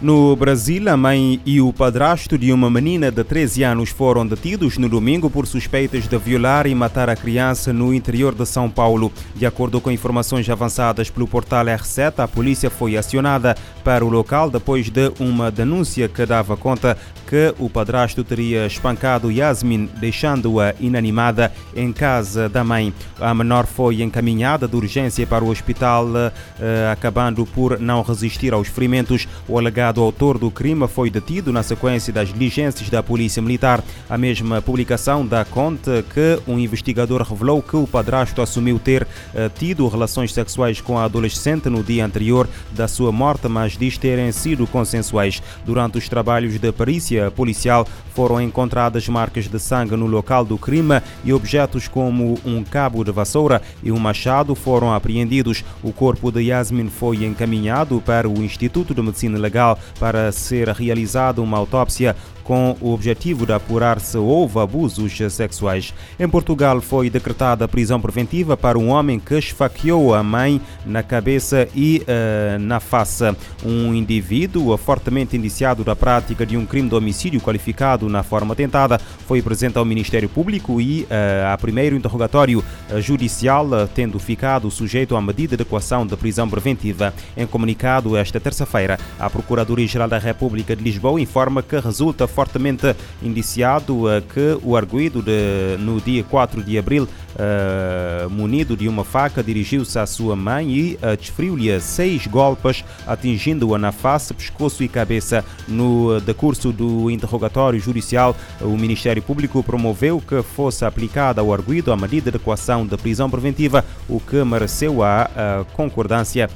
No Brasil, a mãe e o padrasto de uma menina de 13 anos foram detidos no domingo por suspeitas de violar e matar a criança no interior de São Paulo. De acordo com informações avançadas pelo portal R7, a polícia foi acionada para o local depois de uma denúncia que dava conta que o padrasto teria espancado Yasmin, deixando-a inanimada em casa da mãe. A menor foi encaminhada de urgência para o hospital, eh, acabando por não resistir aos ferimentos. O alegado autor do crime foi detido na sequência das diligências da Polícia Militar. A mesma publicação dá conta que um investigador revelou que o padrasto assumiu ter eh, tido relações sexuais com a adolescente no dia anterior da sua morte, mas diz terem sido consensuais. Durante os trabalhos de perícia policial foram encontradas marcas de sangue no local do crime e objetos como um cabo de vassoura e um machado foram apreendidos. O corpo de Yasmin foi encaminhado para o Instituto de Medicina Legal para ser realizada uma autópsia com o objetivo de apurar se houve abusos sexuais. Em Portugal foi decretada prisão preventiva para um homem que esfaqueou a mãe na cabeça e uh, na face. Um indivíduo fortemente indiciado da prática de um crime de homicídio qualificado na forma tentada foi presente ao Ministério Público e uh, a primeiro interrogatório uh, judicial, tendo ficado sujeito à medida de equação de prisão preventiva. Em comunicado esta terça-feira, a Procuradoria-Geral da República de Lisboa informa que resulta fortemente indiciado uh, que o arguído de, no dia 4 de abril, uh, munido de uma faca, dirigiu-se à sua mãe e uh, desferiu-lhe seis golpes, atingindo-a na face, pescoço e cabeça. No decurso do interrogatório judicial, o Ministério Público promoveu que fosse aplicada ao arguído a medida de equação de prisão preventiva, o que mereceu a, a concordância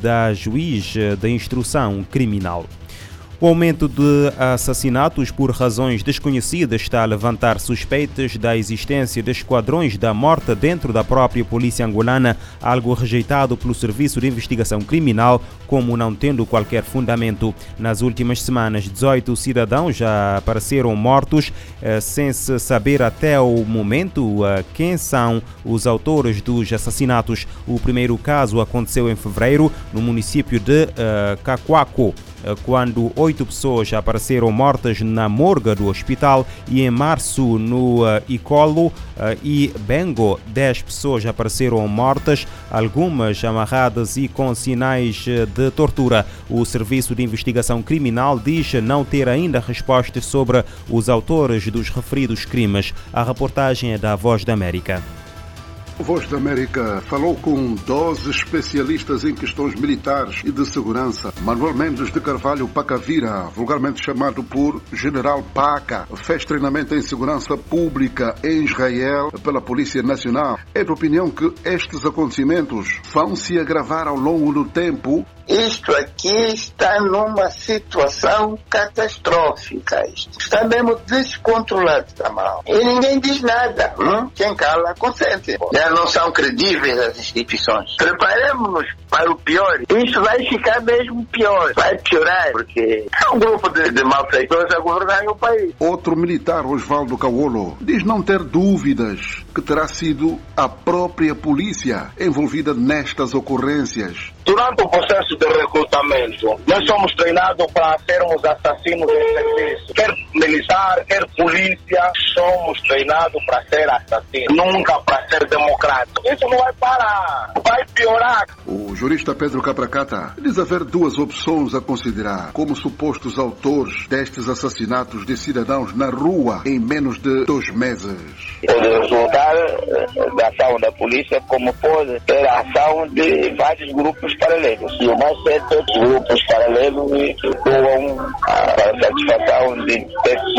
da juiz da instrução criminal. O aumento de assassinatos por razões desconhecidas está a levantar suspeitas da existência de esquadrões da morte dentro da própria polícia angolana, algo rejeitado pelo Serviço de Investigação Criminal como não tendo qualquer fundamento. Nas últimas semanas, 18 cidadãos já apareceram mortos eh, sem se saber até o momento eh, quem são os autores dos assassinatos. O primeiro caso aconteceu em fevereiro no município de uh, Cacoaco. Eh, quando oito pessoas apareceram mortas na morga do hospital e em março no uh, Icolo uh, e Bengo, dez pessoas apareceram mortas, algumas amarradas e com sinais de tortura. O Serviço de Investigação Criminal diz não ter ainda respostas sobre os autores dos referidos crimes. A reportagem é da Voz da América. Voz da América falou com 12 especialistas em questões militares e de segurança. Manuel Mendes de Carvalho Pacavira, vulgarmente chamado por General Paca, fez treinamento em segurança pública em Israel pela Polícia Nacional. É de opinião que estes acontecimentos vão se agravar ao longo do tempo isto aqui está numa situação catastrófica. Está mesmo descontrolado, está mal. E ninguém diz nada. Hum? Quem cala, consente. Já não são credíveis as instituições. Preparemos-nos para o pior. Isso vai ficar mesmo pior. Vai piorar, porque é um grupo de, de malfeitores a governar o país. Outro militar, Osvaldo Cauolo, diz não ter dúvidas que terá sido a própria polícia envolvida nestas ocorrências. Durante o processo de recrutamento, nós somos treinados para sermos assassinos de serviço. Quer militar, quer polícia, somos treinados para ser assassinos, nunca para ser democrático. Isso não vai parar, vai piorar. O jurista Pedro Capracata diz haver duas opções a considerar como supostos autores destes assassinatos de cidadãos na rua em menos de dois meses. Pode resultar eh, da ação da polícia, como pode ter a ação de vários grupos paralelos. E o mais certo é que grupos paralelos atuam para a satisfação de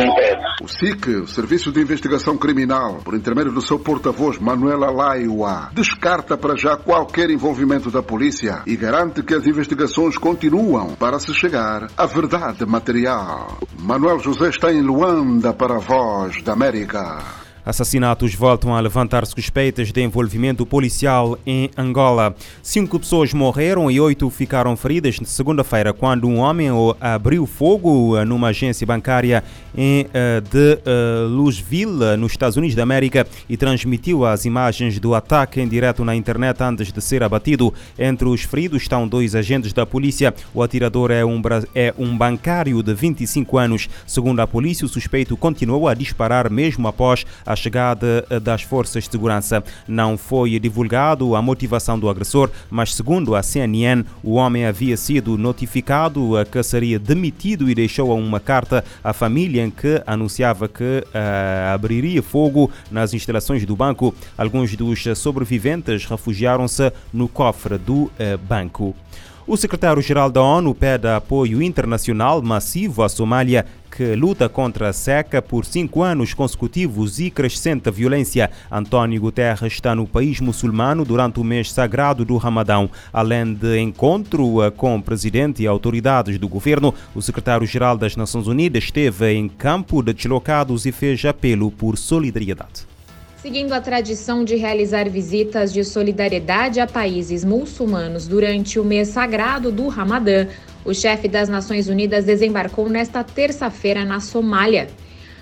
internos. O SIC, o Serviço de Investigação Criminal, por intermédio do seu porta-voz Manuela Laiwa, descarta para já qualquer envolvimento da polícia e garante que as investigações continuam para se chegar à verdade material. Manuel José está em Luanda para a Voz da América. Assassinatos voltam a levantar suspeitas de envolvimento policial em Angola. Cinco pessoas morreram e oito ficaram feridas na segunda-feira quando um homem abriu fogo numa agência bancária em, eh, de uh, Louisville, nos Estados Unidos da América, e transmitiu as imagens do ataque em direto na internet antes de ser abatido. Entre os feridos estão dois agentes da polícia. O atirador é um, é um bancário de 25 anos. Segundo a polícia, o suspeito continuou a disparar mesmo após a a chegada eh, das forças de segurança. Não foi divulgado a motivação do agressor, mas segundo a CNN, o homem havia sido notificado que seria demitido e deixou uma carta à família em que anunciava que uh, abriria fogo nas instalações do banco. Alguns dos sobreviventes refugiaram-se no cofre do uh, banco. O secretário-geral da ONU pede apoio internacional massivo à Somália, que luta contra a seca por cinco anos consecutivos e crescente violência. António Guterres está no país muçulmano durante o mês sagrado do Ramadão. Além de encontro com o presidente e autoridades do governo, o secretário-geral das Nações Unidas esteve em campo de deslocados e fez apelo por solidariedade. Seguindo a tradição de realizar visitas de solidariedade a países muçulmanos durante o mês sagrado do Ramadã, o chefe das Nações Unidas desembarcou nesta terça-feira na Somália.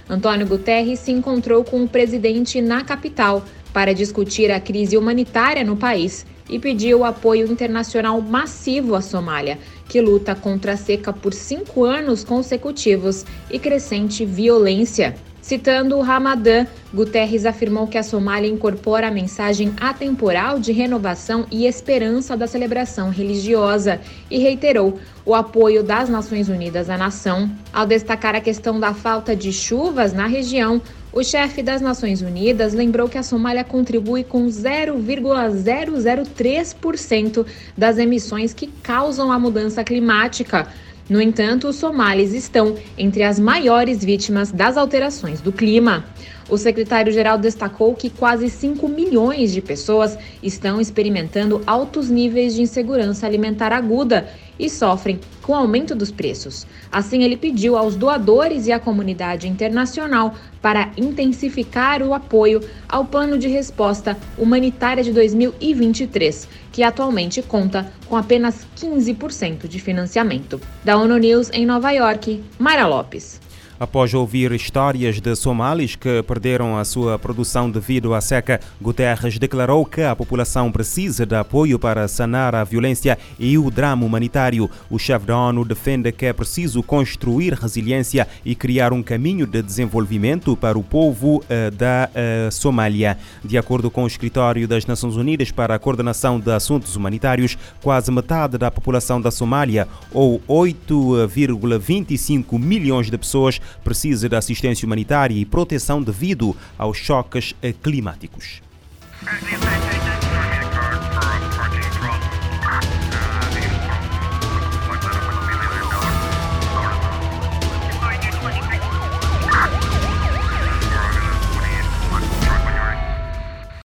Antônio Guterres se encontrou com o presidente na capital para discutir a crise humanitária no país e pediu apoio internacional massivo à Somália, que luta contra a seca por cinco anos consecutivos e crescente violência. Citando o Ramadã, Guterres afirmou que a Somália incorpora a mensagem atemporal de renovação e esperança da celebração religiosa e reiterou o apoio das Nações Unidas à nação. Ao destacar a questão da falta de chuvas na região, o chefe das Nações Unidas lembrou que a Somália contribui com 0,003% das emissões que causam a mudança climática. No entanto, os somalis estão entre as maiores vítimas das alterações do clima. O secretário-geral destacou que quase 5 milhões de pessoas estão experimentando altos níveis de insegurança alimentar aguda e sofrem com o aumento dos preços. Assim, ele pediu aos doadores e à comunidade internacional para intensificar o apoio ao plano de resposta humanitária de 2023, que atualmente conta com apenas 15% de financiamento. Da ONU News em Nova York, Mara Lopes. Após ouvir histórias de somalis que perderam a sua produção devido à seca, Guterres declarou que a população precisa de apoio para sanar a violência e o drama humanitário. O chefe da ONU defende que é preciso construir resiliência e criar um caminho de desenvolvimento para o povo uh, da uh, Somália. De acordo com o Escritório das Nações Unidas para a Coordenação de Assuntos Humanitários, quase metade da população da Somália, ou 8,25 milhões de pessoas, precisa de assistência humanitária e proteção devido aos choques climáticos.